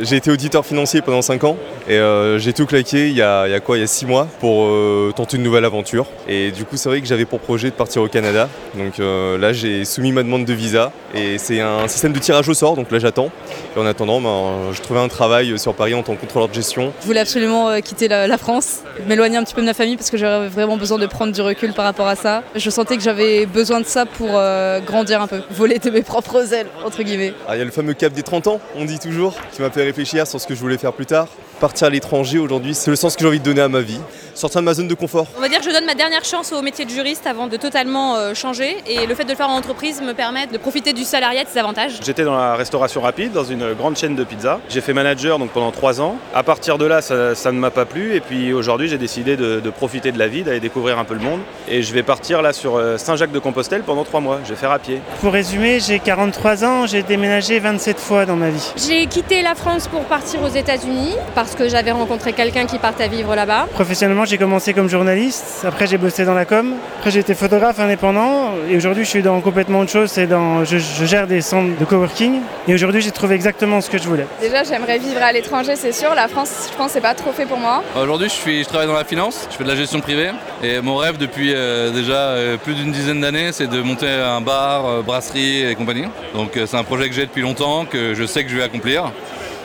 J'ai été auditeur financier pendant 5 ans et euh, j'ai tout claqué il y, a, il y a quoi Il y a 6 mois pour euh, tenter une nouvelle aventure. Et du coup, c'est vrai que j'avais pour projet de partir au Canada. Donc euh, là, j'ai soumis ma demande de visa et c'est un système de tirage au sort. Donc là, j'attends. Et en attendant, ben, je trouvais un travail sur Paris en tant que contrôleur de gestion. Je voulais absolument quitter la, la France, m'éloigner un petit peu de ma famille parce que j'avais vraiment besoin de prendre du recul par rapport à ça. Je sentais que j'avais besoin de ça pour grandir un peu, voler de mes propres ailes, entre guillemets. Ah, il y a le fameux cap des 30 ans, on dit toujours, qui m'a fait réfléchir sur ce que je voulais faire plus tard. Partir à l'étranger aujourd'hui, c'est le sens que j'ai envie de donner à ma vie. Sortir de ma zone de confort. On va dire que je donne ma dernière chance au métier de juriste avant de totalement euh, changer. Et le fait de le faire en entreprise me permet de profiter du salariat, de ses avantages. J'étais dans la restauration rapide, dans une grande chaîne de pizza. J'ai fait manager donc pendant trois ans. À partir de là, ça, ça ne m'a pas plu. Et puis aujourd'hui, j'ai décidé de, de profiter de la vie, d'aller découvrir un peu le monde. Et je vais partir là sur euh, Saint-Jacques-de-Compostelle pendant trois mois. Je vais faire à pied. Pour résumer, j'ai 43 ans, j'ai déménagé 27 fois dans ma vie. J'ai quitté la France pour partir aux États-Unis parce que j'avais rencontré quelqu'un qui partait vivre là-bas. Professionnellement, j'ai commencé comme journaliste, après j'ai bossé dans la com, après j'ai été photographe indépendant et aujourd'hui je suis dans complètement autre chose, c'est dans je, je gère des centres de coworking et aujourd'hui j'ai trouvé exactement ce que je voulais. Déjà, j'aimerais vivre à l'étranger, c'est sûr. La France, je pense, c'est pas trop fait pour moi. Aujourd'hui, je, suis, je travaille dans la finance, je fais de la gestion privée. Et mon rêve depuis euh, déjà euh, plus d'une dizaine d'années, c'est de monter un bar, euh, brasserie et compagnie. Donc euh, c'est un projet que j'ai depuis longtemps, que je sais que je vais accomplir.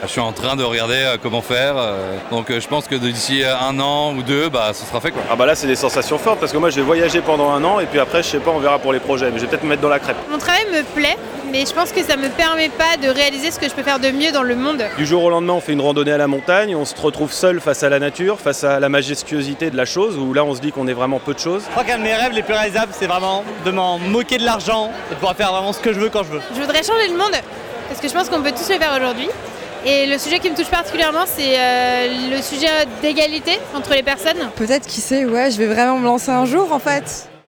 Je suis en train de regarder euh, comment faire. euh, Donc euh, je pense que d'ici un an ou deux, bah, ce sera fait. Quoi. Ah bah là, c'est des sensations fortes parce que moi, je vais voyager pendant un an et puis après, je sais pas, on verra pour les projets. Mais je vais peut-être me mettre dans la crêpe. Mon travail me plaît, mais je pense que ça me permet pas de réaliser ce que je peux faire de mieux dans le monde. Du jour au lendemain, on fait une randonnée à la montagne, on se retrouve seul face à la nature, face à la majestuosité de la chose, où là, on se dit qu'on est vraiment peu de choses. Je crois qu'un de mes rêves les plus réalisables, c'est vraiment de m'en moquer de l'argent et de pouvoir faire vraiment ce que je veux quand je veux. Je voudrais changer le monde, parce que je pense qu'on peut tous le faire aujourd'hui. Et le sujet qui me touche particulièrement, c'est euh, le sujet d'égalité entre les personnes. Peut-être, qui sait, ouais, je vais vraiment me lancer un jour en fait.